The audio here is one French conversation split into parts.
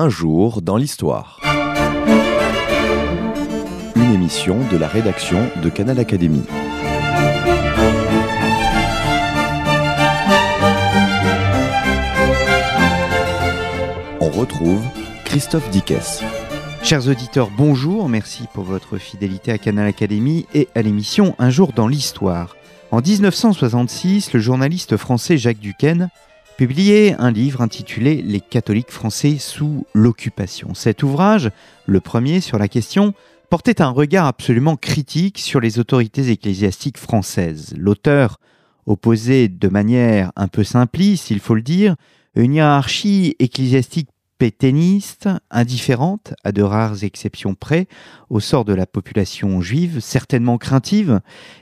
Un jour dans l'histoire. Une émission de la rédaction de Canal Académie. On retrouve Christophe Dickès. Chers auditeurs, bonjour, merci pour votre fidélité à Canal Académie et à l'émission Un jour dans l'histoire. En 1966, le journaliste français Jacques Duquesne publiait un livre intitulé Les catholiques français sous l'occupation. Cet ouvrage, le premier sur la question, portait un regard absolument critique sur les autorités ecclésiastiques françaises. L'auteur opposait de manière un peu simpliste, il faut le dire, une hiérarchie ecclésiastique pétainiste, indifférente, à de rares exceptions près, au sort de la population juive, certainement craintive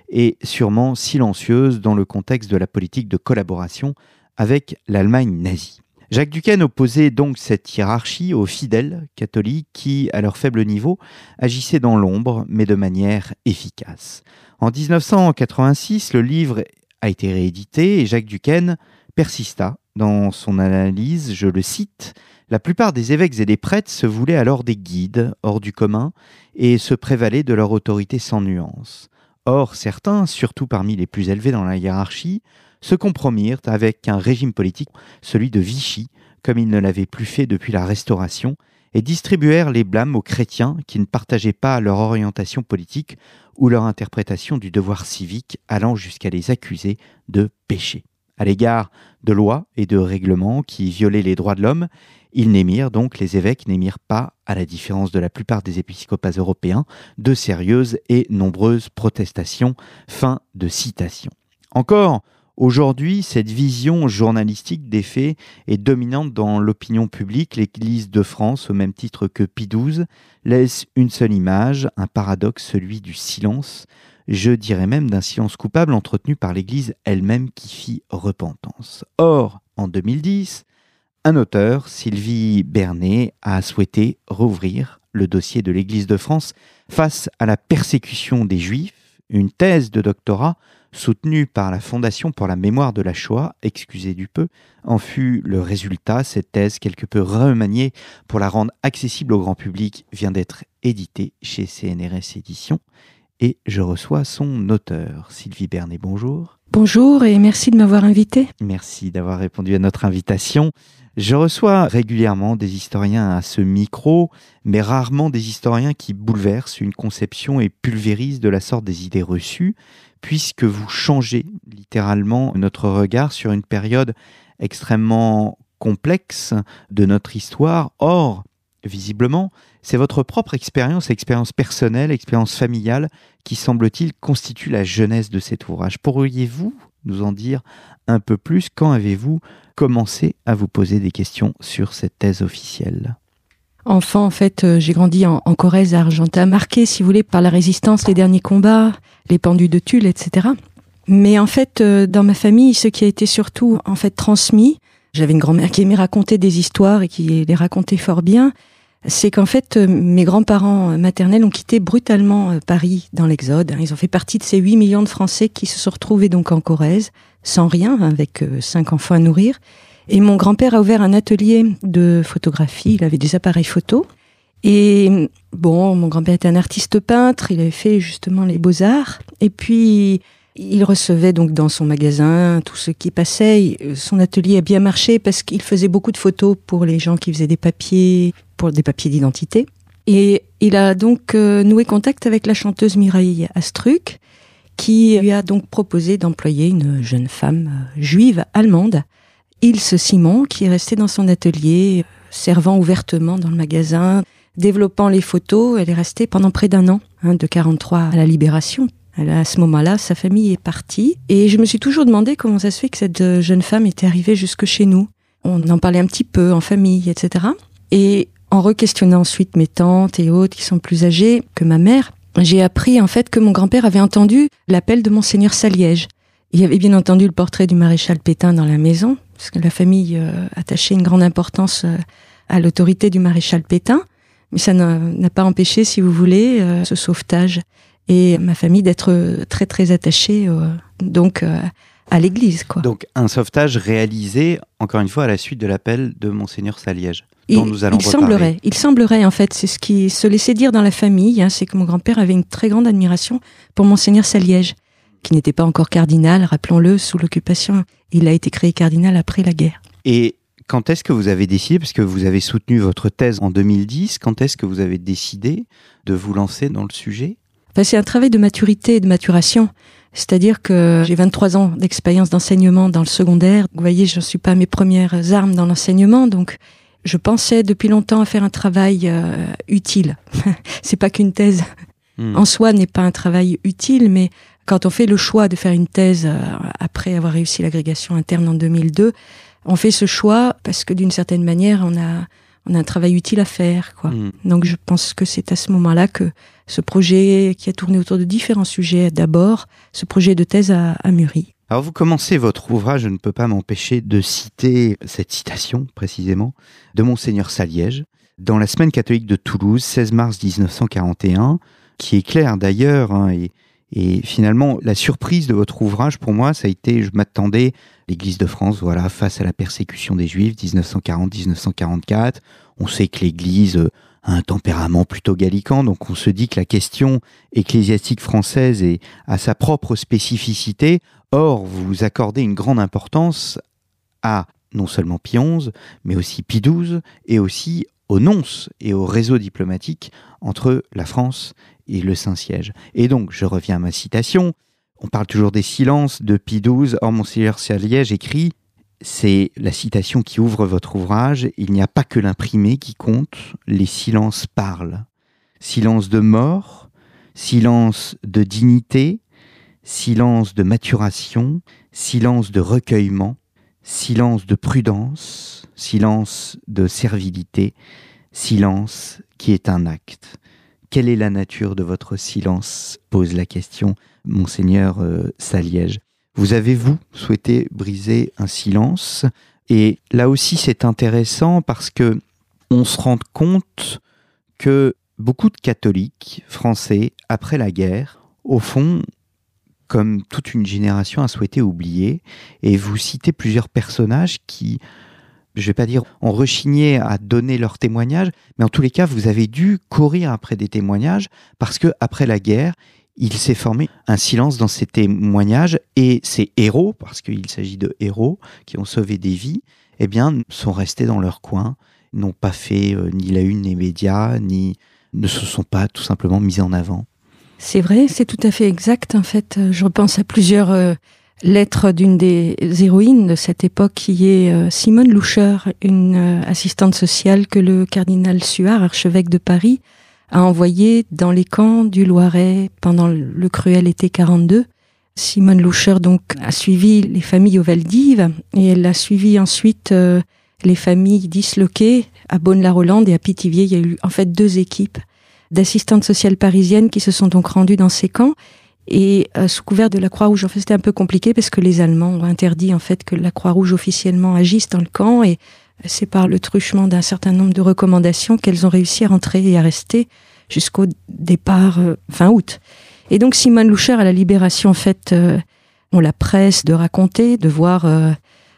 et sûrement silencieuse dans le contexte de la politique de collaboration avec l'Allemagne nazie. Jacques Duquesne opposait donc cette hiérarchie aux fidèles catholiques qui, à leur faible niveau, agissaient dans l'ombre, mais de manière efficace. En 1986, le livre a été réédité et Jacques Duquesne persista dans son analyse, je le cite, La plupart des évêques et des prêtres se voulaient alors des guides hors du commun et se prévalaient de leur autorité sans nuance. Or, certains, surtout parmi les plus élevés dans la hiérarchie, se compromirent avec un régime politique, celui de Vichy, comme ils ne l'avaient plus fait depuis la Restauration, et distribuèrent les blâmes aux chrétiens qui ne partageaient pas leur orientation politique ou leur interprétation du devoir civique, allant jusqu'à les accuser de péché. À l'égard de lois et de règlements qui violaient les droits de l'homme, ils n'émirent donc, les évêques n'émirent pas, à la différence de la plupart des épiscopats européens, de sérieuses et nombreuses protestations. Fin de citation. Encore, Aujourd'hui, cette vision journalistique des faits est dominante dans l'opinion publique. L'Église de France, au même titre que Pie XII, laisse une seule image, un paradoxe, celui du silence, je dirais même d'un silence coupable entretenu par l'Église elle-même qui fit repentance. Or, en 2010, un auteur, Sylvie Bernet, a souhaité rouvrir le dossier de l'Église de France face à la persécution des Juifs. Une thèse de doctorat soutenue par la Fondation pour la mémoire de la Shoah, excusez du peu, en fut le résultat. Cette thèse, quelque peu remaniée pour la rendre accessible au grand public, vient d'être éditée chez CNRS Éditions. Et je reçois son auteur, Sylvie Bernet. Bonjour. Bonjour et merci de m'avoir invité. Merci d'avoir répondu à notre invitation. Je reçois régulièrement des historiens à ce micro, mais rarement des historiens qui bouleversent une conception et pulvérisent de la sorte des idées reçues puisque vous changez littéralement notre regard sur une période extrêmement complexe de notre histoire. Or, visiblement, c'est votre propre expérience, expérience personnelle, expérience familiale, qui semble-t-il constitue la jeunesse de cet ouvrage. Pourriez-vous nous en dire un peu plus? Quand avez-vous commencé à vous poser des questions sur cette thèse officielle? Enfant, en fait, euh, j'ai grandi en, Corrèze, à Argentin, marqué, si vous voulez, par la résistance, les derniers combats, les pendus de Tulle, etc. Mais en fait, euh, dans ma famille, ce qui a été surtout en fait transmis, j'avais une grand-mère qui aimait raconter des histoires et qui les racontait fort bien, c'est qu'en fait, euh, mes grands-parents maternels ont quitté brutalement Paris dans l'Exode. Ils ont fait partie de ces 8 millions de Français qui se sont retrouvés donc en Corrèze, sans rien, avec cinq enfants à nourrir. Et mon grand-père a ouvert un atelier de photographie. Il avait des appareils photo. Et bon, mon grand-père était un artiste peintre. Il avait fait justement les beaux-arts. Et puis, il recevait donc dans son magasin tout ce qui passait. Son atelier a bien marché parce qu'il faisait beaucoup de photos pour les gens qui faisaient des papiers, pour des papiers d'identité. Et il a donc euh, noué contact avec la chanteuse Mireille Astruc, qui lui a donc proposé d'employer une jeune femme euh, juive allemande Ilse Simon, qui est restée dans son atelier, servant ouvertement dans le magasin, développant les photos. Elle est restée pendant près d'un an, hein, de 43 à la Libération. à ce moment-là, sa famille est partie. Et je me suis toujours demandé comment ça se fait que cette euh, jeune femme était arrivée jusque chez nous. On en parlait un petit peu en famille, etc. Et en re-questionnant ensuite mes tantes et autres qui sont plus âgées que ma mère, j'ai appris en fait que mon grand-père avait entendu l'appel de monseigneur Saliège. Il y avait bien entendu le portrait du maréchal Pétain dans la maison, parce que la famille euh, attachait une grande importance euh, à l'autorité du maréchal Pétain, mais ça n'a pas empêché, si vous voulez, euh, ce sauvetage et ma famille d'être très très attachée donc à l'Église. Quoi. Donc un sauvetage réalisé, encore une fois, à la suite de l'appel de monseigneur Saliège. dont nous allons il semblerait, il semblerait en fait, c'est ce qui se laissait dire dans la famille, hein, c'est que mon grand-père avait une très grande admiration pour monseigneur Saliège, qui n'était pas encore cardinal, rappelons-le, sous l'occupation. Il a été créé cardinal après la guerre. Et quand est-ce que vous avez décidé, parce que vous avez soutenu votre thèse en 2010, quand est-ce que vous avez décidé de vous lancer dans le sujet? Enfin, C'est un travail de maturité et de maturation. C'est-à-dire que j'ai 23 ans d'expérience d'enseignement dans le secondaire. Vous voyez, je ne suis pas à mes premières armes dans l'enseignement, donc je pensais depuis longtemps à faire un travail euh, utile. c'est pas qu'une thèse hmm. en soi n'est pas un travail utile, mais quand on fait le choix de faire une thèse euh, après avoir réussi l'agrégation interne en 2002, on fait ce choix parce que d'une certaine manière, on a on a un travail utile à faire. Quoi. Hmm. Donc je pense que c'est à ce moment-là que ce projet qui a tourné autour de différents sujets, d'abord, ce projet de thèse a, a, mûri. Alors vous commencez votre ouvrage, je ne peux pas m'empêcher de citer cette citation précisément de monseigneur Saliège dans la semaine catholique de Toulouse, 16 mars 1941, qui est claire d'ailleurs hein, et, et finalement, la surprise de votre ouvrage, pour moi, ça a été, je m'attendais, l'Église de France, voilà, face à la persécution des Juifs, 1940-1944. On sait que l'Église a un tempérament plutôt gallicant, donc on se dit que la question ecclésiastique française est à sa propre spécificité. Or, vous accordez une grande importance à non seulement Pie XI, mais aussi Pie XII, et aussi aux nonces et au réseau diplomatique entre la France et le Saint-Siège. Et donc, je reviens à ma citation. On parle toujours des silences de Pie XII. Or, Monseigneur Saliège écrit c'est la citation qui ouvre votre ouvrage. Il n'y a pas que l'imprimé qui compte, les silences parlent. Silence de mort, silence de dignité, silence de maturation, silence de recueillement, silence de prudence, silence de servilité, silence qui est un acte. Quelle est la nature de votre silence pose la question monseigneur euh, Saliège. Vous avez, vous, souhaité briser un silence Et là aussi, c'est intéressant parce que on se rend compte que beaucoup de catholiques français, après la guerre, au fond, comme toute une génération a souhaité oublier, et vous citez plusieurs personnages qui je vais pas dire ont rechigné à donner leur témoignage, mais en tous les cas, vous avez dû courir après des témoignages parce que après la guerre, il s'est formé un silence dans ces témoignages et ces héros, parce qu'il s'agit de héros qui ont sauvé des vies, eh bien, sont restés dans leur coin, n'ont pas fait euh, ni la une des médias, ni ne se sont pas tout simplement mis en avant. C'est vrai, c'est tout à fait exact. En fait, je repense à plusieurs euh, lettre d'une des héroïnes de cette époque qui est euh, Simone Loucher, une euh, assistante sociale que le cardinal Suard, archevêque de Paris, a envoyée dans les camps du Loiret pendant le cruel été 42. Simone Loucher donc a suivi les familles aux Valdives et elle a suivi ensuite euh, les familles disloquées à Bonne-la-Rolande et à Pithiviers. Il y a eu en fait deux équipes d'assistantes sociales parisiennes qui se sont donc rendues dans ces camps et euh, sous couvert de la Croix-Rouge. En fait, c'était un peu compliqué parce que les Allemands ont interdit en fait que la Croix-Rouge officiellement agisse dans le camp et c'est par le truchement d'un certain nombre de recommandations qu'elles ont réussi à rentrer et à rester jusqu'au départ euh, fin août. Et donc Simone Loucher à la Libération, en fait, euh, on la presse de raconter, de voir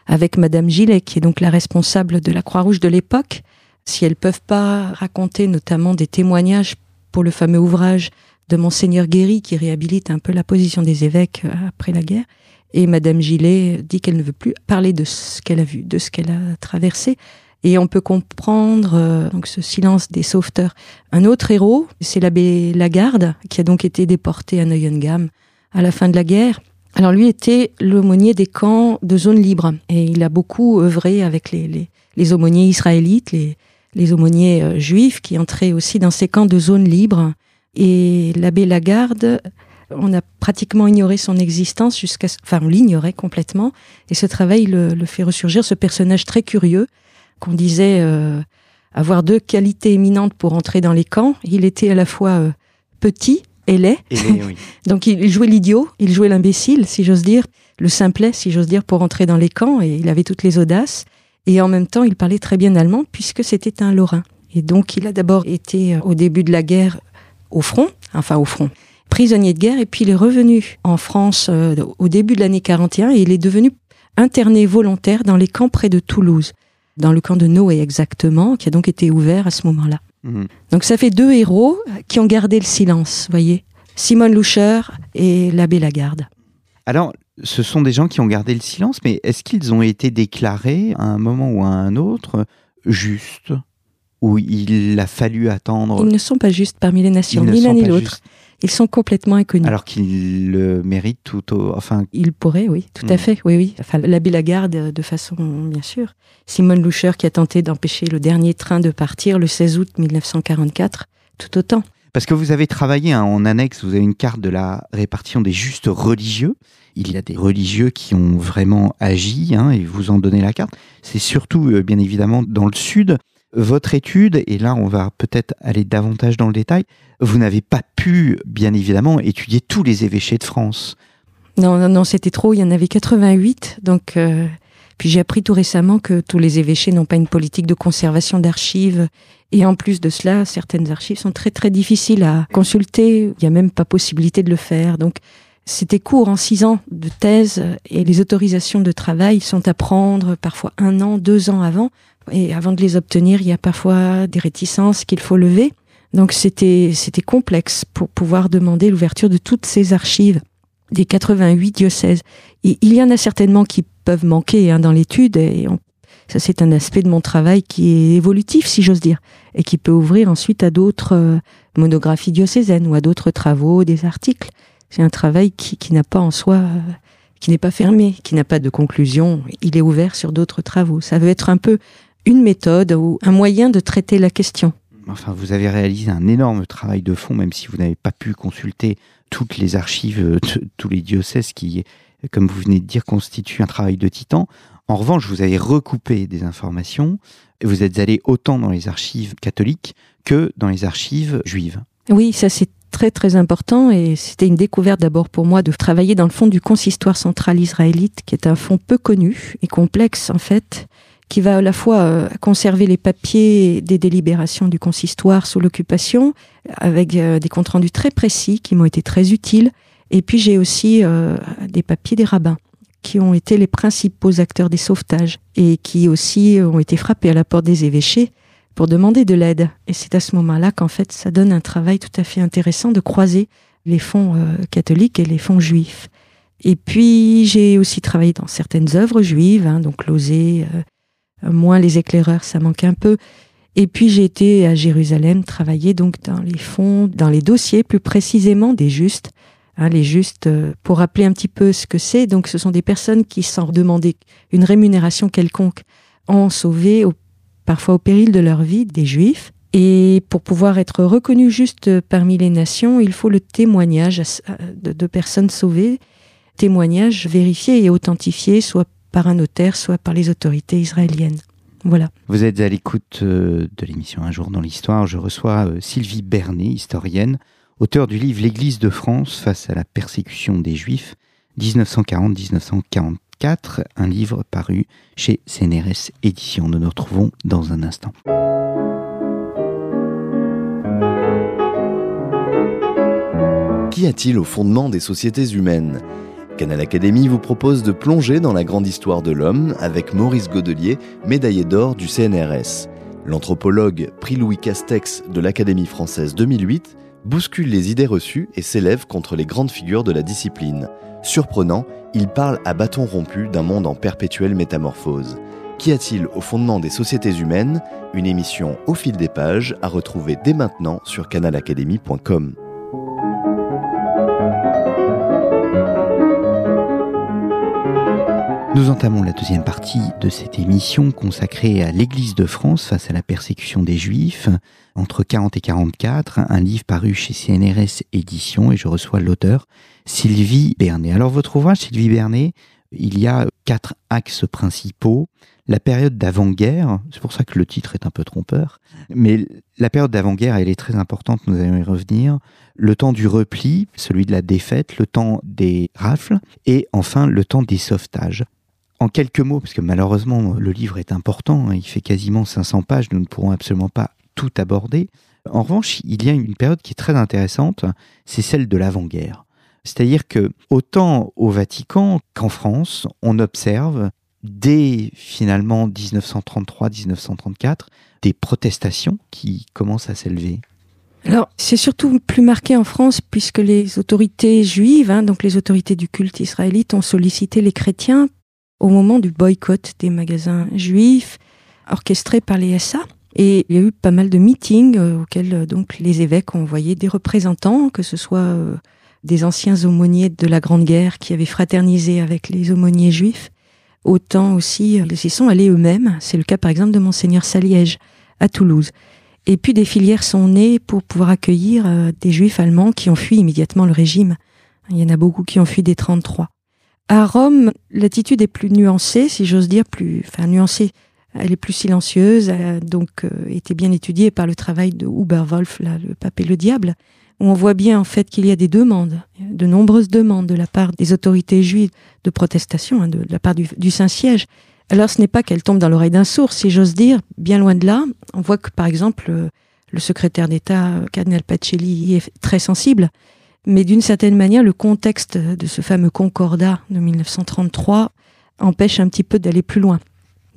avec Madame Gillet, qui est donc la responsable de la Croix-Rouge de l'époque, si elles peuvent pas raconter notamment des témoignages pour le fameux ouvrage de Monseigneur Guéry qui réhabilite un peu la position des évêques euh, après la guerre. Et Madame Gillet dit qu'elle ne veut plus parler de ce qu'elle a vu, de ce qu'elle a traversé. Et on peut comprendre euh, donc ce silence des sauveteurs. Un autre héros, c'est l'abbé Lagarde, qui a donc été déporté à Neuengamme à la fin de la guerre. Alors lui était l'aumônier des camps de zone libre et il a beaucoup œuvré avec les, aumôniers israélites, les, les aumôniers euh, juifs qui entraient aussi dans ces camps de zone libre et l'abbé Lagarde, on a pratiquement ignoré son existence jusqu'à, enfin, on l'ignorait complètement. Et ce travail le, fait ressurgir, ce personnage très curieux qu'on disait euh, avoir deux qualités éminentes pour entrer dans les camps. Il était à la fois euh, petit et laid. Donc il jouait l'idiot, il jouait l'imbécile, si j'ose dire, le simplet, si j'ose dire, pour entrer dans les camps. Et il avait toutes les audaces. Et en même temps, il parlait très bien allemand puisque c'était un Lorrain. Et donc, il a d'abord été, euh, au début de la guerre, au front, enfin au front, prisonnier de guerre, et puis il est revenu en France euh, au début de l'année 41 et il est devenu interné volontaire dans les camps près de Toulouse. dans le camp de Noé exactement, qui a donc été ouvert à ce moment-là. Mhm. Donc ça fait deux héros qui ont gardé le silence, voyez Simone Loucher et l'abbé Lagarde. Alors, ce sont des gens qui ont gardé le silence, mais est-ce qu'ils ont été déclarés à un moment ou à un autre justes? Ou il a fallu attendre Ils ne sont pas justes parmi les nations, Ils ni l'un ni l'autre. Ils sont complètement inconnus. Alors qu'ils le méritent tout au... Enfin, Il pourrait, oui, tout à Mm. fait, oui, oui. Enfin, l'abbé Lagarde, euh, de façon, bien sûr. Simone Loucher, qui a tenté d'empêcher le dernier train de partir le 16 août 1944, tout autant. Parce que vous avez travaillé hein, en annexe, vous avez une carte de la répartition des justes religieux. Il y a des religieux qui ont vraiment agi hein, et vous en donnez la carte. C'est surtout, euh, bien évidemment, dans le sud. Votre étude, et là on va peut-être aller davantage dans le détail, vous n'avez pas pu, bien évidemment, étudier tous les évêchés de France. Non, non, non, c'était trop. Il y en avait 88. Donc, euh, puis j'ai appris tout récemment que tous les évêchés n'ont pas une politique de conservation d'archives. Et en plus de cela, certaines archives sont très très difficiles à consulter. Il n'y a même pas possibilité de le faire. Donc, c'était court en six ans de thèse et les autorisations de travail sont à prendre parfois un an, deux ans avant. Et avant de les obtenir, il y a parfois des réticences qu'il faut lever. Donc c'était c'était complexe pour pouvoir demander l'ouverture de toutes ces archives des 88 diocèses. Et il y en a certainement qui peuvent manquer hein, dans l'étude, et ça c'est un aspect de mon travail qui est évolutif, si j'ose dire, et qui peut ouvrir ensuite à d'autres euh, monographies diocésaines ou à d'autres travaux, des articles. C'est un travail qui, qui n'a pas en soi, qui n'est pas fermé, qui n'a pas de conclusion. Il est ouvert sur d'autres travaux. Ça veut être un peu une méthode ou un moyen de traiter la question. Enfin, vous avez réalisé un énorme travail de fond, même si vous n'avez pas pu consulter toutes les archives de tous les diocèses qui, comme vous venez de dire, constituent un travail de titan. En revanche, vous avez recoupé des informations et vous êtes allé autant dans les archives catholiques que dans les archives juives. Oui, ça c'est très très important. Et c'était une découverte d'abord pour moi de travailler dans le fond du consistoire central israélite, qui est un fonds peu connu et complexe en fait, qui va à la fois euh, conserver les papiers des délibérations du consistoire sous l'occupation, avec euh, des comptes rendus très précis qui m'ont été très utiles, et puis j'ai aussi euh, des papiers des rabbins qui ont été les principaux acteurs des sauvetages et qui aussi ont été frappés à la porte des évêchés pour demander de l'aide. Et c'est à ce moment-là qu'en fait, ça donne un travail tout à fait intéressant de croiser les fonds euh, catholiques et les fonds juifs. Et puis, j'ai aussi travaillé dans certaines œuvres juives, hein, donc Losé, euh, moins les éclaireurs, ça manque un peu. Et puis, j'ai été à Jérusalem travailler donc dans les fonds, dans les dossiers plus précisément des justes. Hein, les justes, euh, pour rappeler un petit peu ce que c'est, donc ce sont des personnes qui, sans demander une rémunération quelconque, ont sauvé au parfois au péril de leur vie, des juifs. Et pour pouvoir être reconnu juste parmi les nations, il faut le témoignage de, personnes sauvées, témoignage vérifié et authentifié, soit par un notaire, soit par les autorités israéliennes. Voilà. Vous êtes à l'écoute euh, de l'émission Un jour dans l'histoire. Je reçois euh, Sylvie Bernet, historienne, auteure du livre L'Église de France face à la persécution des Juifs, 1940-1944, un livre paru chez CNRS Éditions. Nous nous retrouvons dans un instant. Qu'y a-t-il au fondement des sociétés humaines? Canal Académie vous propose de plonger dans la grande histoire de l'homme avec Maurice Godelier, médaillé d'or du CNRS. L'anthropologue prix Louis Castex de l'Académie française 2008 bouscule les idées reçues et s'élève contre les grandes figures de la discipline. Surprenant, il parle à bâton rompu d'un monde en perpétuelle métamorphose. Qu'y a-t-il au fondement des sociétés humaines? Une émission au fil des pages à retrouver dès maintenant sur canalacadémie.com. Nous entamons la deuxième partie de cette émission consacrée à l'Église de France face à la persécution des Juifs entre 40 et 44, un livre paru chez CNRS Éditions et je reçois l'auteur Sylvie Bernet. Alors votre ouvrage Sylvie Bernet, il y a quatre axes principaux. La période d'avant-guerre, c'est pour ça que le titre est un peu trompeur, mais la période d'avant-guerre, elle est très importante, nous allons y revenir. Le temps du repli, celui de la défaite, le temps des rafles, et enfin le temps des sauvetages. En quelques mots, parce que malheureusement le livre est important, hein, il fait quasiment 500 pages, nous ne pourrons absolument pas tout aborder. En revanche, il y a une période qui est très intéressante, c'est celle de l'avant-guerre. C'est-à-dire que autant au Vatican qu'en France, on observe dès finalement 1933-1934 des protestations qui commencent à s'élever alors, c'est surtout plus marqué en France puisque les autorités juives, hein, donc les autorités du culte israélite, ont sollicité les chrétiens au moment du boycott des magasins juifs orchestré par les SA. Et il y a eu pas mal de meetings euh, auxquels euh, donc les évêques ont envoyé des représentants, que ce soit euh, des anciens aumôniers de la Grande Guerre qui avaient fraternisé avec les aumôniers juifs, autant aussi ils y sont allés eux-mêmes. C'est le cas par exemple de monseigneur Saliège à Toulouse. Et puis des filières sont nées pour pouvoir accueillir des juifs allemands qui ont fui immédiatement le régime. Il y en a beaucoup qui ont fui des 33. À Rome, l'attitude est plus nuancée, si j'ose dire, plus, enfin nuancée. Elle est plus silencieuse, a donc euh, été bien étudiée par le travail de Huber-Wolf, là, le pape et le diable, où on voit bien en fait qu'il y a des demandes, de nombreuses demandes de la part des autorités juives de protestation, hein, de, la part du, du Saint-Siège, alors ce n'est pas qu'elle tombe dans l'oreille d'un sourd, si j'ose dire, bien loin de là. On voit que par exemple euh, le secrétaire d'État, euh, Cardinal Pacelli, est très sensible, mais d'une certaine manière le contexte de ce fameux concordat de 1933 empêche un petit peu d'aller plus loin.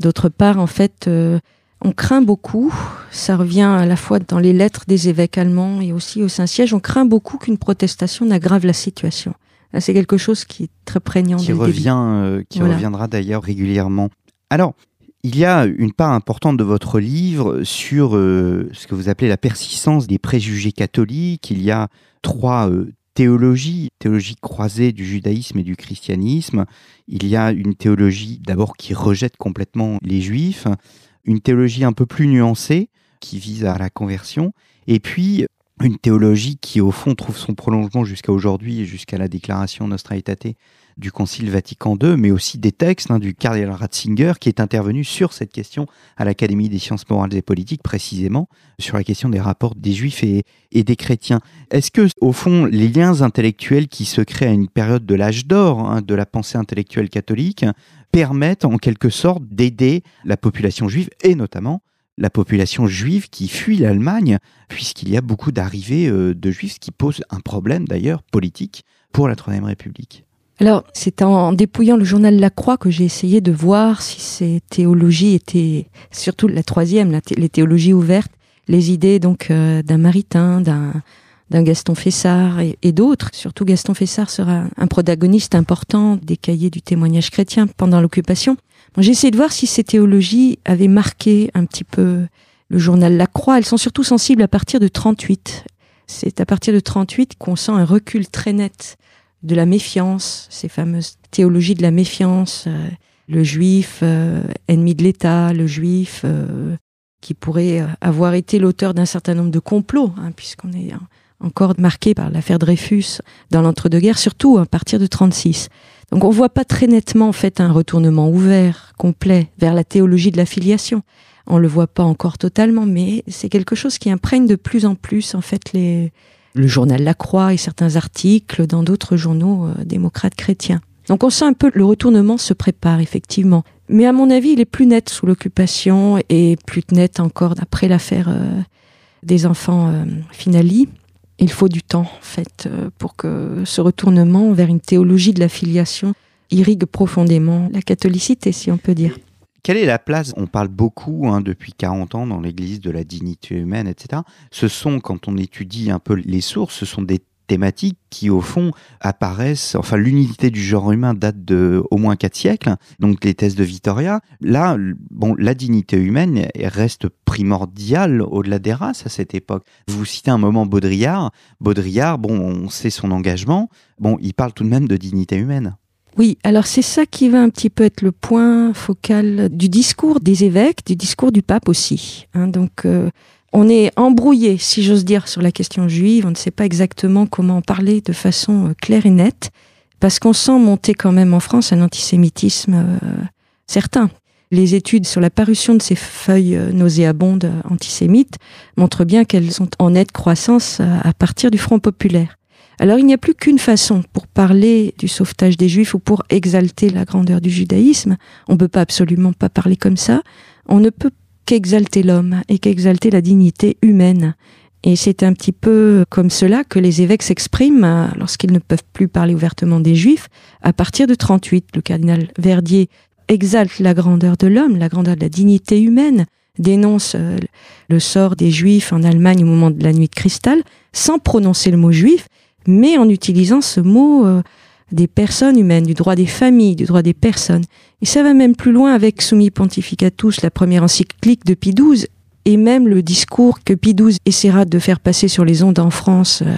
D'autre part, en fait, euh, on craint beaucoup, ça revient à la fois dans les lettres des évêques allemands et aussi au Saint-Siège, on craint beaucoup qu'une protestation n'aggrave la situation. C'est quelque chose qui est très prégnant. Qui revient, qui reviendra d'ailleurs régulièrement. Alors, il y a une part importante de votre livre sur euh, ce que vous appelez la persistance des préjugés catholiques. Il y a trois euh, théologies, théologie croisée du judaïsme et du christianisme. Il y a une théologie d'abord qui rejette complètement les juifs, une théologie un peu plus nuancée qui vise à la conversion, et puis une théologie qui au fond trouve son prolongement jusqu'à aujourd'hui jusqu'à la déclaration Nostra Aetate du Concile Vatican II, mais aussi des textes hein, du cardinal Ratzinger qui est intervenu sur cette question à l'Académie des sciences morales et politiques, précisément sur la question des rapports des juifs et, des chrétiens. Est-ce que, au fond, les liens intellectuels qui se créent à une période de l'âge d'or hein, de la pensée intellectuelle catholique permettent en quelque sorte d'aider la population juive et notamment la population juive qui fuit l'Allemagne, puisqu'il y a beaucoup d'arrivées euh, de juifs, ce qui pose un problème d'ailleurs politique pour la Troisième République? Alors, c'est en dépouillant le journal La Croix que j'ai essayé de voir si ces théologies étaient, surtout la troisième, les théologies ouvertes, les idées donc euh, d'un Maritain, d'un d'un Gaston Fessard et, d'autres. Surtout Gaston Fessard sera un protagoniste important des cahiers du témoignage chrétien pendant l'occupation. j'ai essayé de voir si ces théologies avaient marqué un petit peu le journal La Croix. Elles sont surtout sensibles à partir de 38. C'est à partir de 38 qu'on sent un recul très net de la méfiance, ces fameuses théologies de la méfiance, euh, le juif euh, ennemi de l'État, le juif euh, qui pourrait avoir été l'auteur d'un certain nombre de complots, hein, puisqu'on est encore marqué par l'affaire Dreyfus dans l'entre-deux-guerres, surtout à partir de 36. Donc on voit pas très nettement en fait un retournement ouvert, complet, vers la théologie de la filiation. On le voit pas encore totalement, mais c'est quelque chose qui imprègne de plus en plus en fait les, le journal La Croix et certains articles dans d'autres journaux euh, démocrates chrétiens. Donc on sent un peu le retournement se prépare effectivement. Mais à mon avis, il est plus net sous l'occupation et plus net encore après l'affaire euh, des enfants euh, Finali. Il faut du temps en fait pour que ce retournement vers une théologie de la filiation irrigue profondément la catholicité, si on peut dire. Quelle est la place On parle beaucoup hein, depuis 40 ans dans l'Église de la dignité humaine, etc. Ce sont, quand on étudie un peu les sources, ce sont des thématiques qui, au fond, apparaissent. Enfin, l'unité du genre humain date de au moins quatre siècles. Donc, les thèses de Vittoria. Là, bon, la dignité humaine reste primordiale au-delà des races à cette époque. Vous citez un moment Baudrillard. Baudrillard, bon, on sait son engagement. Bon, il parle tout de même de dignité humaine. Oui, alors c'est ça qui va un petit peu être le point focal du discours des évêques, du discours du pape aussi. Hein. donc euh, on est embrouillé, si j'ose dire, sur la question juive. On ne sait pas exactement comment en parler de façon euh, claire et nette, parce qu'on sent monter quand même en France un antisémitisme euh, certain. Les études sur la parution de ces feuilles nauséabondes antisémites montrent bien qu'elles sont en nette croissance à partir du Front populaire. Alors il n'y a plus qu'une façon pour parler du sauvetage des Juifs ou pour exalter la grandeur du judaïsme. On ne peut pas absolument pas parler comme ça. On ne peut qu'exalter l'homme et qu'exalter la dignité humaine. Et c'est un petit peu comme cela que les évêques s'expriment lorsqu'ils ne peuvent plus parler ouvertement des Juifs. À partir de 38, le cardinal Verdier exalte la grandeur de l'homme, la grandeur de la dignité humaine, dénonce euh, le sort des juifs en Allemagne au moment de la nuit de cristal, sans prononcer le mot juif, mais en utilisant ce mot euh, des personnes humaines, du droit des familles, du droit des personnes. Et ça va même plus loin avec Summi Pontificatus, la première encyclique de Pie XII, et même le discours que Pie XII essaiera de faire passer sur les ondes en France euh,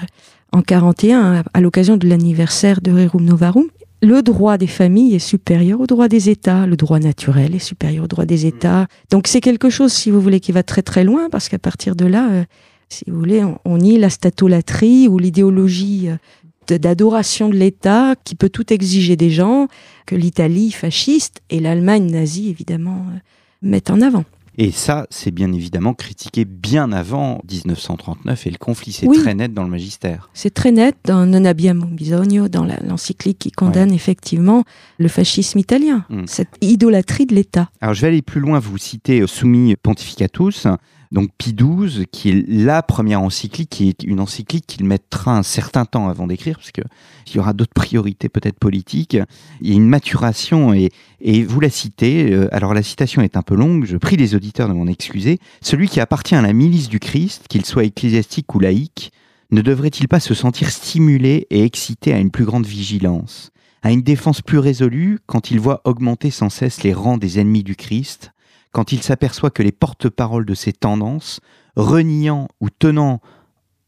en 41 à l'occasion de l'anniversaire de Rerum Novarum. Le droit des familles est supérieur au droit des États, le droit naturel est supérieur au droit des États. Donc c'est quelque chose, si vous voulez, qui va très très loin, parce qu'à partir de là, euh, si vous voulez, on, nie la statolatrie ou l'idéologie euh, d'adoration de l'État qui peut tout exiger des gens, que l'Italie fasciste et l'Allemagne nazie, évidemment, mettent en avant. Et ça, c'est bien évidemment critiqué bien avant 1939 et le conflit, c'est très net dans le magistère. C'est très net dans Non abbiamo bisogno, dans l'encyclique qui condamne effectivement le fascisme italien, hmm. cette idolâtrie de l'État. Alors je vais aller plus loin, vous citez euh, Summi Pontificatus, donc Pie XII, qui est la première encyclique, qui est une encyclique qu'il mettra un certain temps avant d'écrire, parce qu'il y aura d'autres priorités peut-être politiques. Il y a une maturation, et, et vous la citez, euh, alors la citation est un peu longue, je prie les auditeurs de m'en excuser. Celui qui appartient à la milice du Christ, qu'il soit ecclésiastique ou laïque, ne devrait-il pas se sentir stimulé et excité à une plus grande vigilance, à une défense plus résolue quand il voit augmenter sans cesse les rangs des ennemis du Christ, quand il s'aperçoit que les porte-paroles de ces tendances, reniant ou tenant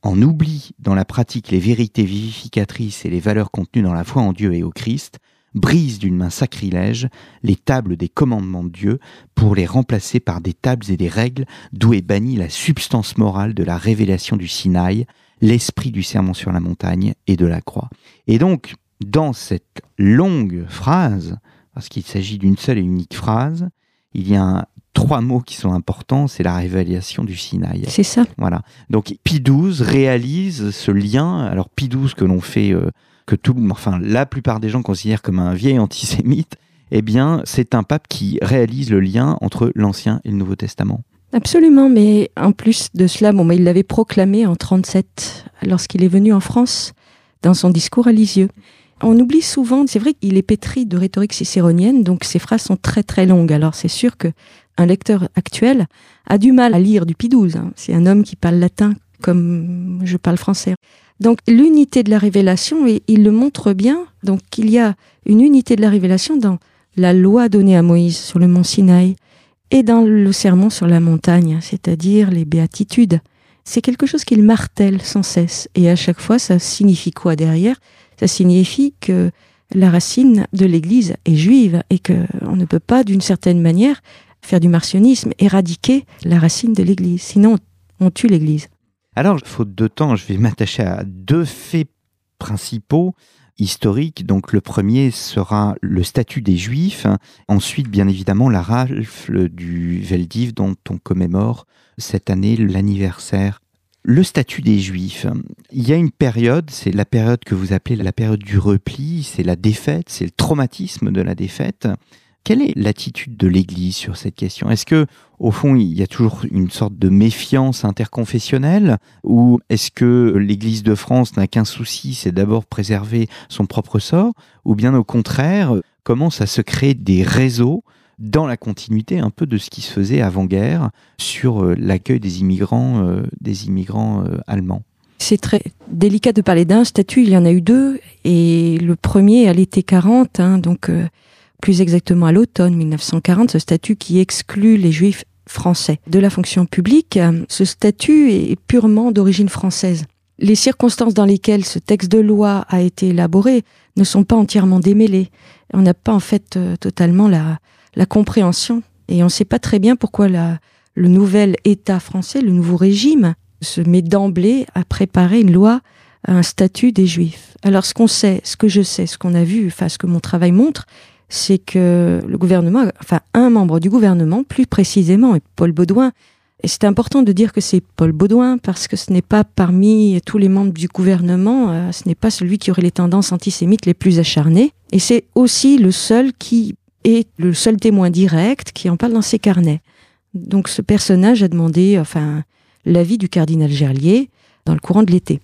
en oubli dans la pratique les vérités vivificatrices et les valeurs contenues dans la foi en Dieu et au Christ, brisent d'une main sacrilège les tables des commandements de Dieu pour les remplacer par des tables et des règles d'où est bannie la substance morale de la révélation du Sinaï, l'esprit du serment sur la montagne et de la croix. Et donc, dans cette longue phrase, parce qu'il s'agit d'une seule et unique phrase, il y a trois mots qui sont importants, c'est la révélation du Sinaï. C'est ça. Voilà. Donc Pie XII réalise ce lien. Alors Pie XII que l'on fait, euh, que tout, enfin la plupart des gens considèrent comme un vieil antisémite, eh bien c'est un pape qui réalise le lien entre l'Ancien et le Nouveau Testament. Absolument, mais en plus de cela, bon, il l'avait proclamé en 37 lorsqu'il est venu en France dans son discours à Lisieux. On oublie souvent, c'est vrai qu'il est pétri de rhétorique cicéronienne, donc ses phrases sont très très longues. Alors c'est sûr que un lecteur actuel a du mal à lire du Pie hein. C'est un homme qui parle latin comme je parle français. Donc l'unité de la révélation, et il le montre bien, donc il y a une unité de la révélation dans la loi donnée à Moïse sur le mont Sinaï et dans le sermon sur la montagne, c'est-à-dire les béatitudes. C'est quelque chose qu'il martèle sans cesse. Et à chaque fois, ça signifie quoi derrière? Ça signifie que la racine de l'Église est juive et qu'on ne peut pas, d'une certaine manière, faire du martionnisme, éradiquer la racine de l'Église. Sinon, on tue l'Église. Alors, faute de temps, je vais m'attacher à deux faits principaux historiques. Donc, le premier sera le statut des Juifs. Ensuite, bien évidemment, la rafle du Veldiv dont on commémore cette année l'anniversaire. Le statut des Juifs. Il y a une période, c'est la période que vous appelez la période du repli, c'est la défaite, c'est le traumatisme de la défaite. Quelle est l'attitude de l'Église sur cette question? Est-ce que, au fond, il y a toujours une sorte de méfiance interconfessionnelle? Ou est-ce que l'Église de France n'a qu'un souci, c'est d'abord préserver son propre sort? Ou bien au contraire, commence à se créer des réseaux dans la continuité un peu de ce qui se faisait avant-guerre sur euh, l'accueil des immigrants, euh, des immigrants euh, allemands c'est très délicat de parler d'un statut, il y en a eu deux, et le premier à l'été 40, hein, donc plus exactement à l'automne 1940, ce statut qui exclut les juifs français de la fonction publique. Ce statut est purement d'origine française. Les circonstances dans lesquelles ce texte de loi a été élaboré ne sont pas entièrement démêlées. On n'a pas en fait totalement la, la compréhension. Et on ne sait pas très bien pourquoi la, le nouvel État français, le nouveau régime, se met d'emblée à préparer une loi à un statut des Juifs. Alors ce qu'on sait, ce que je sais, ce qu'on a vu, enfin ce que mon travail montre, c'est que le gouvernement, enfin un membre du gouvernement, plus précisément, Paul Baudouin, et c'est important de dire que c'est Paul Baudouin parce que ce n'est pas parmi tous les membres du gouvernement, euh, ce n'est pas celui qui aurait les tendances antisémites les plus acharnées, et c'est aussi le seul qui est le seul témoin direct qui en parle dans ses carnets. Donc ce personnage a demandé, enfin, l'avis du cardinal Gerlier dans le courant de l'été.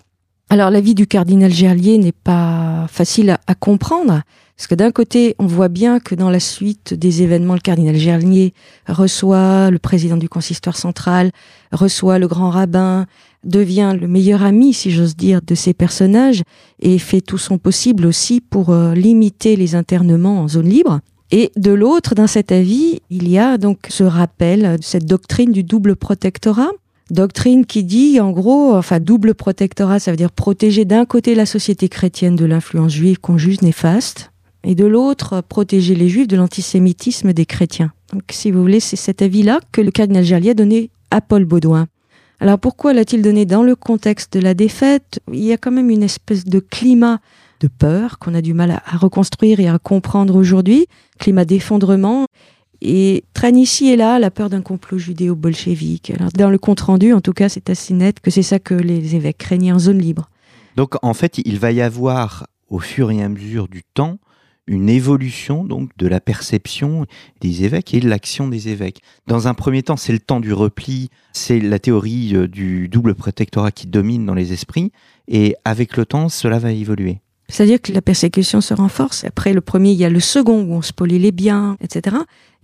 Alors l'avis du cardinal Gerlier n'est pas facile à, comprendre, parce que d'un côté, on voit bien que dans la suite des événements, le cardinal Gerlier reçoit le président du consistoire central, reçoit le grand rabbin, devient le meilleur ami, si j'ose dire, de ces personnages, et fait tout son possible aussi pour euh, limiter les internements en zone libre. Et de l'autre, dans cet avis, il y a donc ce rappel cette doctrine du double protectorat, Doctrine qui dit, en gros, enfin, double protectorat, ça veut dire protéger d'un côté la société chrétienne de l'influence juive qu'on juge néfaste, et de l'autre, protéger les juifs de l'antisémitisme des chrétiens. Donc, si vous voulez, c'est cet avis-là que le cardinal Gerlier a donné à Paul Baudouin. Alors, pourquoi l'a-t-il donné dans le contexte de la défaite? Il y a quand même une espèce de climat de peur qu'on a du mal à reconstruire et à comprendre aujourd'hui, climat d'effondrement et traîne ici et là la peur d'un complot judéo-bolchevique. Dans le compte-rendu, en tout cas, c'est assez net que c'est ça que les évêques craignaient en zone libre. Donc, en fait, il va y avoir, au fur et à mesure du temps, une évolution donc de la perception des évêques et de l'action des évêques. Dans un premier temps, c'est le temps du repli, c'est la théorie euh, du double protectorat qui domine dans les esprits, et avec le temps, cela va évoluer. C'est-à-dire que la persécution se renforce. Après le premier, il y a le second où on spolie les biens, etc.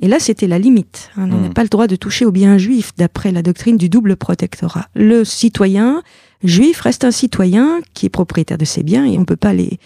Et là, c'était la limite. On n'a hmm. pas le droit de toucher aux biens juifs d'après la doctrine du double protectorat. Le citoyen juif reste un citoyen qui est propriétaire de ses biens et on ne peut pas aller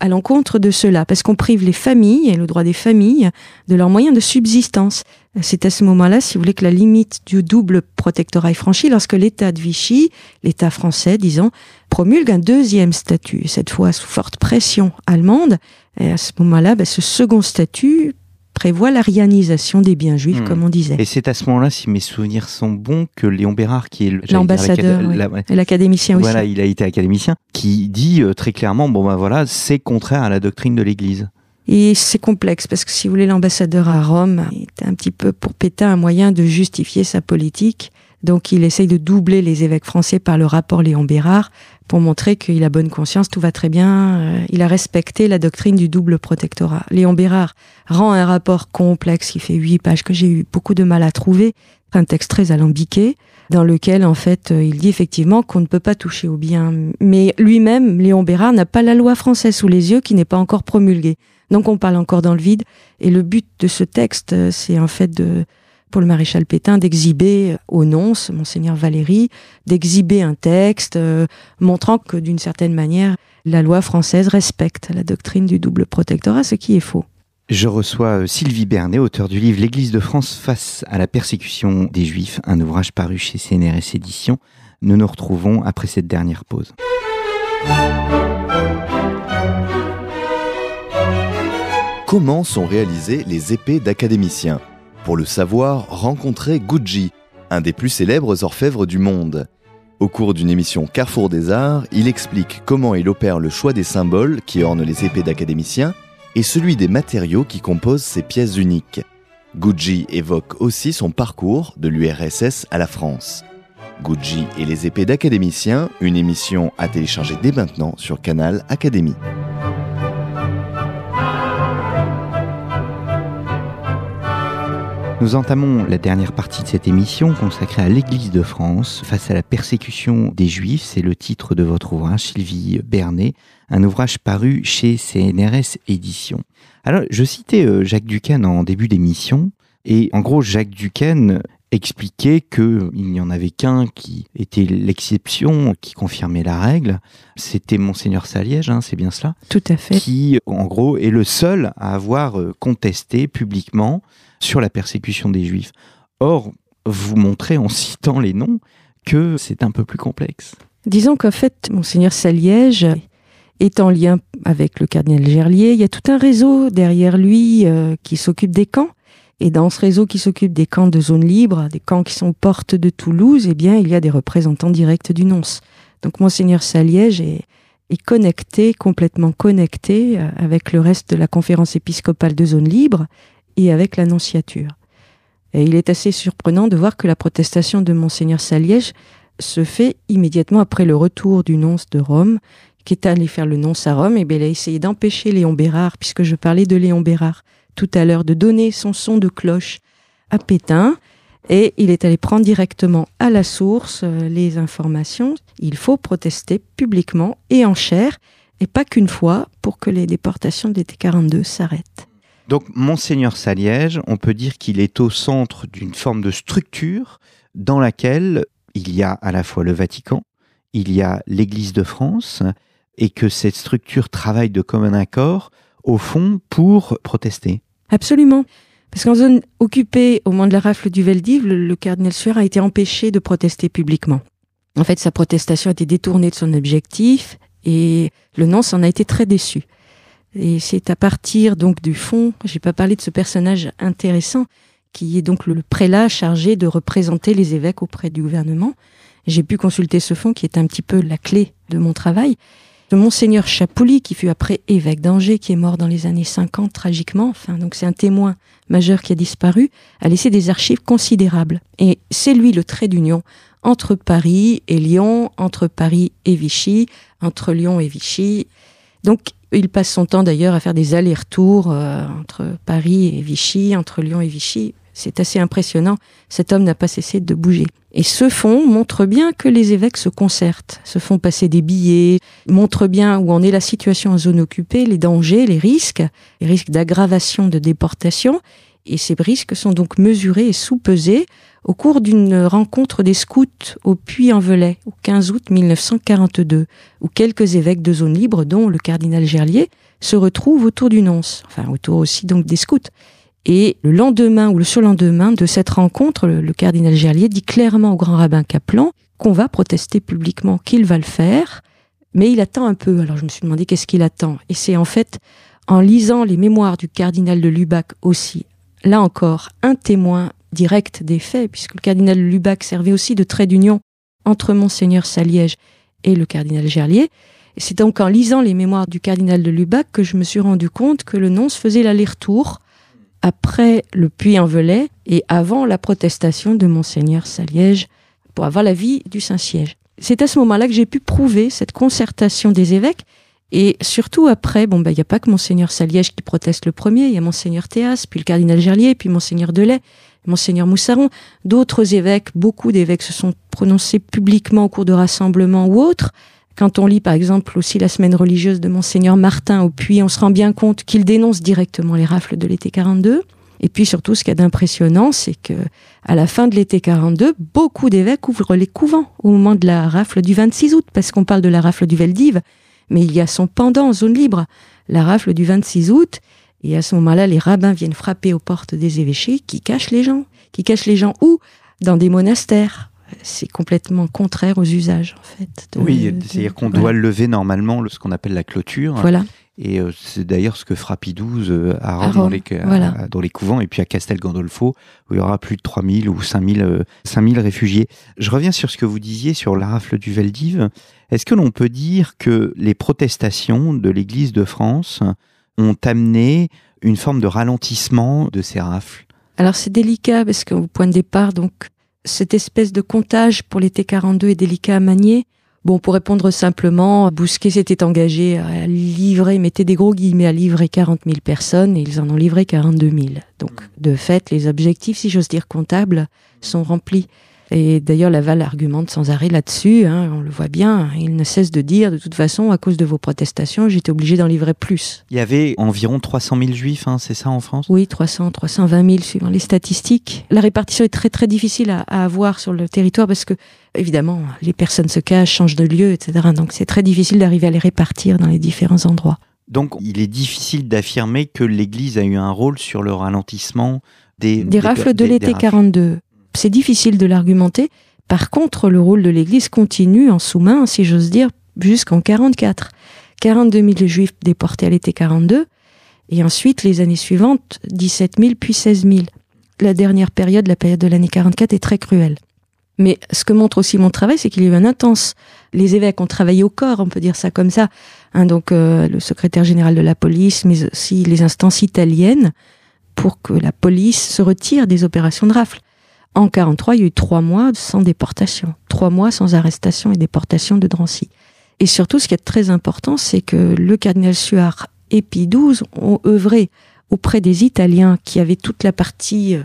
à l'encontre de cela parce qu'on prive les familles et le droit des familles de leurs moyens de subsistance. C'est à ce moment-là, si vous voulez, que la limite du double protectorat est franchie lorsque l'État de Vichy, l'État français, disons, promulgue un deuxième statut, cette fois sous forte pression allemande. Et à ce moment-là, ben, ce second statut prévoit l'arianisation des biens juifs, hmm. comme on disait. Et c'est à ce moment-là, si mes souvenirs sont bons, que Léon Bérard, qui est l'ambassadeur l'académicien aussi. Voilà, il a été académicien, qui dit euh, très clairement, bon ben voilà, c'est contraire à la doctrine de l'Église. Et c'est complexe parce que si vous voulez, l'ambassadeur à Rome est un petit peu pour Pétain un moyen de justifier sa politique. Donc il essaye de doubler les évêques français par le rapport Léon Bérard pour montrer qu'il a bonne conscience, tout va très bien. Euh, il a respecté la doctrine du double protectorat. Léon Bérard rend un rapport complexe qui fait huit pages que j'ai eu beaucoup de mal à trouver, un texte très alambiqué dans lequel en fait euh, il dit effectivement qu'on ne peut pas toucher au bien. Mais lui-même, Léon Bérard, n'a pas la loi française sous les yeux qui n'est pas encore promulguée. Donc on parle encore dans le vide. Et le but de ce texte, euh, c'est en fait de, pour le maréchal Pétain d'exhiber au nonce, monseigneur Valéry, d'exhiber un texte euh, montrant que d'une certaine manière, la loi française respecte la doctrine du double protectorat, ce qui est faux. Je reçois euh, Sylvie Bernet, auteur du livre L'Église de France face à la persécution des Juifs, un ouvrage paru chez CNRS Éditions. Nous nous retrouvons après cette dernière pause. Comment sont réalisées les épées d'académiciens? Pour le savoir, rencontrez Gucci, un des plus célèbres orfèvres du monde. Au cours d'une émission Carrefour des Arts, il explique comment il opère le choix des symboles qui ornent les épées d'académiciens et celui des matériaux qui composent ces pièces uniques. Gucci évoque aussi son parcours de l'URSS à la France. Gucci et les épées d'académiciens, une émission à télécharger dès maintenant sur Canal Académie. Nous entamons la dernière partie de cette émission consacrée à l'Église de France face à la persécution des Juifs. C'est le titre de votre ouvrage, Sylvie Bernet, un ouvrage paru chez CNRS Éditions. Alors, je citais euh, Jacques Duquesne en début d'émission, et en gros, Jacques Duquesne expliquait qu'il n'y en avait qu'un qui était l'exception, qui confirmait la règle. C'était Monseigneur Saliège, hein, c'est bien cela Tout à fait. Qui, en gros, est le seul à avoir euh, contesté publiquement sur la persécution des juifs. Or, vous montrez en citant les noms que c'est un peu plus complexe. Disons qu'en fait, monseigneur Saliège est en lien avec le cardinal Gerlier. Il y a tout un réseau derrière lui euh, qui s'occupe des camps. Et dans ce réseau qui s'occupe des camps de zone libre, des camps qui sont portes de Toulouse, eh bien, il y a des représentants directs du nonce. Donc, monseigneur Saliège est, est connecté, complètement connecté euh, avec le reste de la conférence épiscopale de zone libre et avec l'annonciature. Et il est assez surprenant de voir que la protestation de Monseigneur Saliège se fait immédiatement après le retour du nonce de Rome, qui est allé faire le nonce à Rome, et bien il a essayé d'empêcher Léon Bérard, puisque je parlais de Léon Bérard tout à l'heure, de donner son son de cloche à Pétain. Et il est allé prendre directement à la source euh, les informations. Il faut protester publiquement et en chair, et pas qu'une fois, pour que les déportations de l'été 42 s'arrêtent. Donc, Monseigneur Saliège, on peut dire qu'il est au centre d'une forme de structure dans laquelle il y a à la fois le Vatican, il y a l'Église de France, et que cette structure travaille de commun accord, au fond, pour protester. Absolument. Parce qu'en zone occupée, au moment de la rafle du Veldiv, le, cardinal Sueur a été empêché de protester publiquement. En fait, sa protestation a été détournée de son objectif et le nonce en a été très déçu. Et c'est à partir donc du fond, j'ai pas parlé de ce personnage intéressant qui est donc le prélat chargé de représenter les évêques auprès du gouvernement. J'ai pu consulter ce fond qui est un petit peu la clé de mon travail. De Monseigneur Chapouli, qui fut après évêque d'Angers, qui est mort dans les années 50 tragiquement, enfin, donc c'est un témoin majeur qui a disparu, a laissé des archives considérables. Et c'est lui le trait d'union entre Paris et Lyon, entre Paris et Vichy, entre Lyon et Vichy. Donc il passe son temps d'ailleurs à faire des allers-retours euh, entre Paris et Vichy, entre Lyon et Vichy. C'est assez impressionnant. Cet homme n'a pas cessé de bouger. Et ce fond montre bien que les évêques se concertent, se font passer des billets, montre bien où en est la situation en zone occupée, les dangers, les risques, les risques d'aggravation de déportation. Et ces risques sont donc mesurés et sous-pesés au cours d'une rencontre des scouts au Puy-en-Velay, au 15 août 1942, où quelques évêques de zone libre, dont le cardinal Gerlier, se retrouvent autour du nonce, enfin autour aussi donc des scouts. Et le lendemain ou le surlendemain de cette rencontre, le, cardinal Gerlier dit clairement au grand rabbin Kaplan qu'on va protester publiquement, qu'il va le faire, mais il attend un peu. Alors je me suis demandé qu'est-ce qu'il attend. Et c'est en fait en lisant les mémoires du cardinal de Lubac aussi, là encore, un témoin direct des faits, puisque le cardinal Lubac servait aussi de trait d'union entre monseigneur Saliège et le cardinal Gerlier. C'est donc en lisant les mémoires du cardinal de Lubac que je me suis rendu compte que le nonce faisait l'aller-retour après le Puy-en-Velay et avant la protestation de monseigneur Saliège pour avoir l'avis du Saint-Siège. C'est à ce moment-là que j'ai pu prouver cette concertation des évêques et surtout après, bon, bah, il n'y a pas que Monseigneur Saliège qui proteste le premier, il y a Monseigneur Théas, puis le cardinal Gerlier, puis Monseigneur Delay, Monseigneur Moussaron. D'autres évêques, beaucoup d'évêques se sont prononcés publiquement au cours de rassemblements ou autres. Quand on lit par exemple aussi la semaine religieuse de Monseigneur Martin au Puy, on se rend bien compte qu'il dénonce directement les rafles de l'été 42. Et puis surtout, ce qui est d'impressionnant, c'est que à la fin de l'été 42, beaucoup d'évêques ouvrent les couvents au moment de la rafle du 26 août, parce qu'on parle de la rafle du Veldiv, mais il y a son pendant en zone libre, la rafle du 26 août, et à ce moment-là, les rabbins viennent frapper aux portes des évêchés qui cachent les gens. Qui cachent les gens où? Dans des monastères. C'est complètement contraire aux usages, en fait. oui, c'est-à-dire qu'on doit lever normalement ce qu'on appelle la clôture. Voilà. Et euh, c'est d'ailleurs ce que fera Pidouze euh, à Rome, dans, les, dans, les, couvents, et puis à Castel Gandolfo, où il y aura plus de 3000 ou 5000, 5000 euh, réfugiés. Je reviens sur ce que vous disiez sur la rafle du Veldiv. Est-ce que l'on peut dire que les protestations de l'Église de France ont amené une forme de ralentissement de ces rafles Alors c'est délicat parce qu'au point de départ, donc cette espèce de comptage pour l'été 42 est délicat à manier. Bon, pour répondre simplement, Bousquet s'était engagé à livrer, mettez des gros guillemets, à livrer 40 000 personnes et ils en ont livré 42 000. Donc, de fait, les objectifs, si j'ose dire comptables, sont remplis. Et d'ailleurs, Laval argumente sans arrêt là-dessus, hein, on le voit bien. Il ne cesse de dire, de toute façon, à cause de vos protestations, j'étais obligé d'en livrer plus. Il y avait environ 300 000 juifs, hein, c'est ça en France? Oui, 300, 320 000 suivant les statistiques. La répartition est très très difficile à, à avoir sur le territoire parce que, évidemment, les personnes se cachent, changent de lieu, etc. Donc c'est très difficile d'arriver à les répartir dans les différents endroits. Donc il est difficile d'affirmer que l'Église a eu un rôle sur le ralentissement des, des, rafles de l'été 42 c'est difficile de l'argumenter. Par contre, le rôle de l'Église continue en sous-main, si j'ose dire, jusqu'en 44. 42 000 juifs déportés à l'été 42, et ensuite, les années suivantes, 17 000 puis 16 000. La dernière période, la période de l'année 44, est très cruelle. Mais ce que montre aussi mon travail, c'est qu'il y a eu un intense. Les évêques ont travaillé au corps, on peut dire ça comme ça. Hein, donc euh, le secrétaire général de la police, mais aussi les instances italiennes, pour que la police se retire des opérations de rafle. En 43, il y a eu trois mois sans déportation, trois mois sans arrestation et déportation de Drancy. Et surtout, ce qui est très important, c'est que le cardinal Suard et Pie XII ont œuvré auprès des Italiens qui avaient toute la partie euh,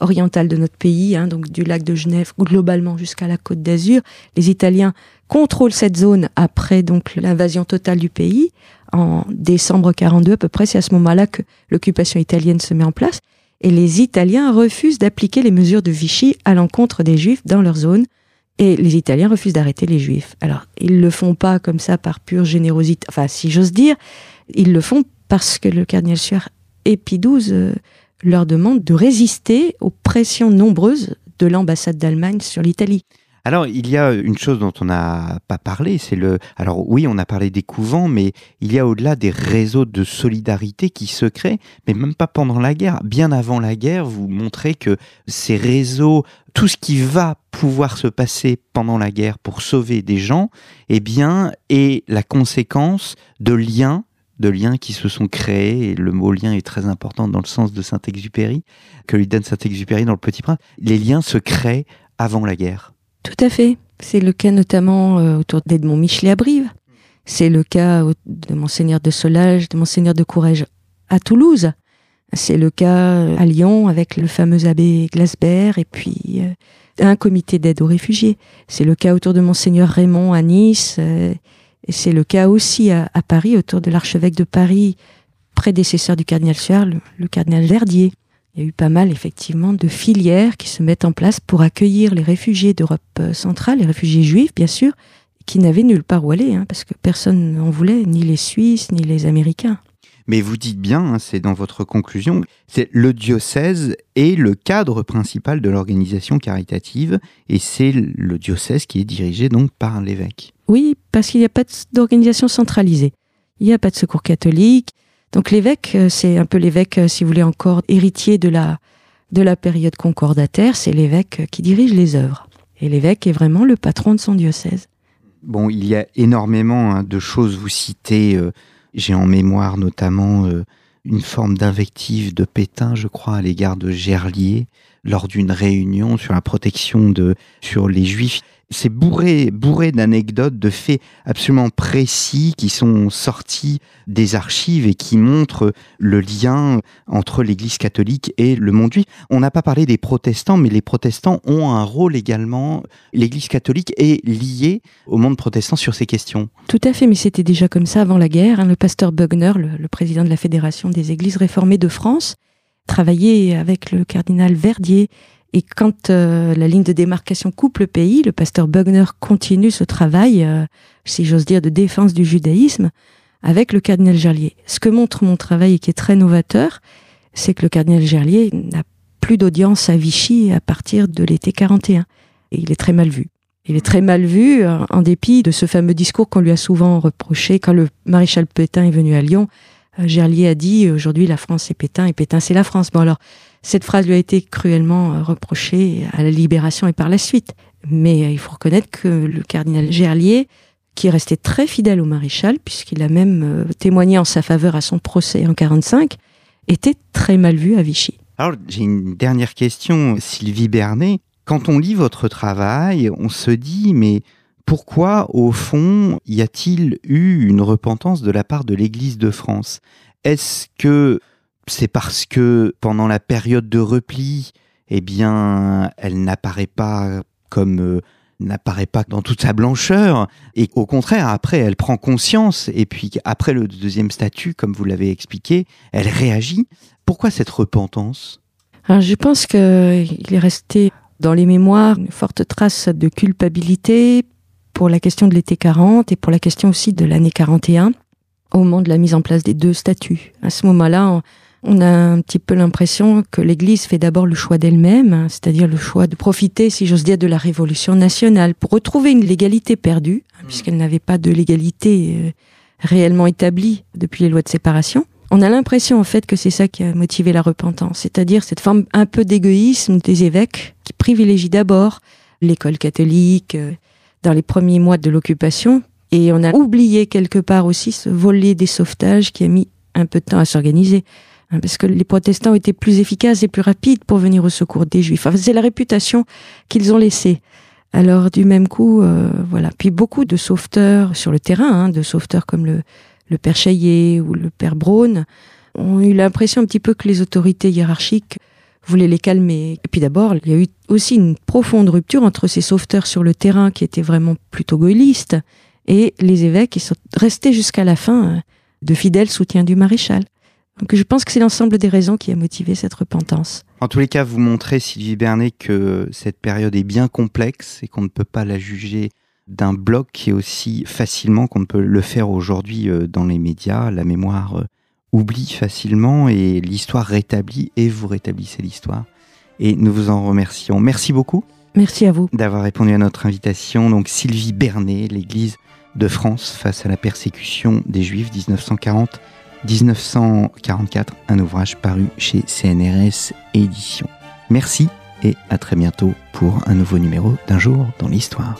orientale de notre pays, hein, donc du lac de Genève globalement jusqu'à la côte d'Azur. Les Italiens contrôlent cette zone après donc l'invasion totale du pays en décembre 42 à peu près. C'est à ce moment-là que l'occupation italienne se met en place. Et les Italiens refusent d'appliquer les mesures de Vichy à l'encontre des Juifs dans leur zone. Et les Italiens refusent d'arrêter les Juifs. Alors, ils le font pas comme ça par pure générosité, enfin, si j'ose dire, ils le font parce que le cardinal Suard et XII leur demande de résister aux pressions nombreuses de l'ambassade d'Allemagne sur l'Italie. Alors, il y a une chose dont on n'a pas parlé, c'est le. Alors, oui, on a parlé des couvents, mais il y a au-delà des réseaux de solidarité qui se créent, mais même pas pendant la guerre. Bien avant la guerre, vous montrez que ces réseaux, tout ce qui va pouvoir se passer pendant la guerre pour sauver des gens, eh bien, est la conséquence de liens de liens qui se sont créés, et le mot lien est très important dans le sens de Saint-Exupéry, que lui donne Saint-Exupéry dans le Petit Prince. Les liens se créent avant la guerre. Tout à fait. C'est le cas notamment euh, autour d'Edmond Michelet à Brive. C'est le cas de Monseigneur de Solage, de Monseigneur de Courrèges à Toulouse. C'est le cas euh, à Lyon avec le fameux abbé Glasbert et puis euh, un comité d'aide aux réfugiés. C'est le cas autour de Monseigneur Raymond à Nice. Et c'est le cas aussi à, Paris, autour de l'archevêque de Paris, prédécesseur du cardinal Suard, le, cardinal Verdier. Il y a eu pas mal, effectivement, de filières qui se mettent en place pour accueillir les réfugiés d'Europe euh, centrale, les réfugiés juifs, bien sûr, qui n'avaient nulle part où aller, hein, parce que personne n'en voulait, ni les Suisses, ni les Américains. Mais vous dites bien, hein, c'est dans votre conclusion, c'est le diocèse est le cadre principal de l'organisation caritative et c'est le diocèse qui est dirigé donc par l'évêque. Oui, parce qu'il n'y a pas d'organisation centralisée. Il n'y a pas de secours catholique. Donc l'évêque, euh, c'est un peu l'évêque, euh, si vous voulez, encore héritier de la, de la période concordataire. C'est l'évêque euh, qui dirige les œuvres. Et l'évêque est vraiment le patron de son diocèse. Bon, il y a énormément hein, de choses. Vous citez, j'ai en mémoire notamment une forme d'invective de Pétain, je crois, à l'égard de Gerlier lors d'une réunion sur la protection de sur les juifs c'est bourré, bourré d'anecdotes, de faits absolument précis qui sont sortis des archives et qui montrent le lien entre l'Église catholique et le monde juif. On n'a pas parlé des protestants, mais les protestants ont un rôle également. L'Église catholique est liée au monde protestant sur ces questions. Tout à fait, mais c'était déjà comme ça avant la guerre. Hein. Le pasteur Bugner, le président de la Fédération des Églises réformées de France, travaillait avec le cardinal Verdier et quand euh, la ligne de démarcation coupe le pays, le pasteur Bugner continue ce travail, euh, si j'ose dire, de défense du judaïsme avec le cardinal Gerlier. Ce que montre mon travail et qui est très novateur, c'est que le cardinal Gerlier n'a plus d'audience à Vichy à partir de l'été 41. Et il est très mal vu. Il est très mal vu, euh, en dépit de ce fameux discours qu'on lui a souvent reproché quand le maréchal Pétain est venu à Lyon. Gerlier a dit aujourd'hui la France c'est Pétain et Pétain c'est la France. Bon alors cette phrase lui a été cruellement euh, reprochée à la Libération et par la suite. Mais euh, il faut reconnaître que le cardinal Gerlier, qui est resté très fidèle au maréchal, puisqu'il a même euh, témoigné en sa faveur à son procès en 45, était très mal vu à Vichy. Alors j'ai une dernière question, Sylvie Bernet. Quand on lit votre travail, on se dit mais pourquoi au fond y a-t-il eu une repentance de la part de l'Église de France? Est-ce que c'est parce que pendant la période de repli, eh bien, elle n'apparaît pas comme euh, n'apparaît pas dans toute sa blancheur. Et au contraire après elle prend conscience et puis après le deuxième statut comme vous l'avez expliqué elle réagit. Pourquoi cette repentance? Je pense qu'il est resté dans les mémoires une forte trace de culpabilité pour la question de l'été 40 et pour la question aussi de l'année 41 au moment de la mise en place des deux statuts. À ce moment-là on a un petit peu l'impression que l'Église fait d'abord le choix d'elle-même, hein, c'est-à-dire le choix de profiter, si j'ose dire, de la Révolution nationale pour retrouver une légalité perdue, hein, mm. puisqu'elle n'avait pas de légalité euh, réellement établie depuis les lois de séparation. On a l'impression en fait que c'est ça qui a motivé la repentance, c'est-à-dire cette forme un peu d'égoïsme des évêques qui privilégient d'abord l'école catholique euh, dans les premiers mois de l'occupation, et on a oublié quelque part aussi ce volet des sauvetages qui a mis un peu de temps à s'organiser. Hein, parce que les protestants étaient plus efficaces et plus rapides pour venir au secours des juifs. Enfin, c'est la réputation qu'ils ont laissée. Alors du même coup, euh, voilà. Puis beaucoup de sauveteurs sur le terrain, hein, de sauveteurs comme le, le père Chaillet ou le père Braun, ont eu l'impression un petit peu que les autorités hiérarchiques voulait les calmer. Et puis d'abord, il y a eu aussi une profonde rupture entre ces sauveteurs sur le terrain qui étaient vraiment plutôt gaullistes et les évêques qui sont restés jusqu'à la fin euh, de fidèles soutiens du maréchal. Donc je pense que c'est l'ensemble des raisons qui a motivé cette repentance. En tous les cas, vous montrez, Sylvie Bernet, que cette période est bien complexe et qu'on ne peut pas la juger d'un bloc qui est aussi facilement qu'on ne peut le faire aujourd'hui euh, dans les médias. La mémoire euh, oublie facilement et l'histoire rétablit et vous rétablissez l'histoire. Et nous vous en remercions. Merci beaucoup. Merci à vous. D'avoir répondu à notre invitation. Donc Sylvie Bernet, l'Église de France face à la persécution des Juifs 1940-1944, un ouvrage paru chez CNRS Éditions. Merci et à très bientôt pour un nouveau numéro d'un jour dans l'histoire.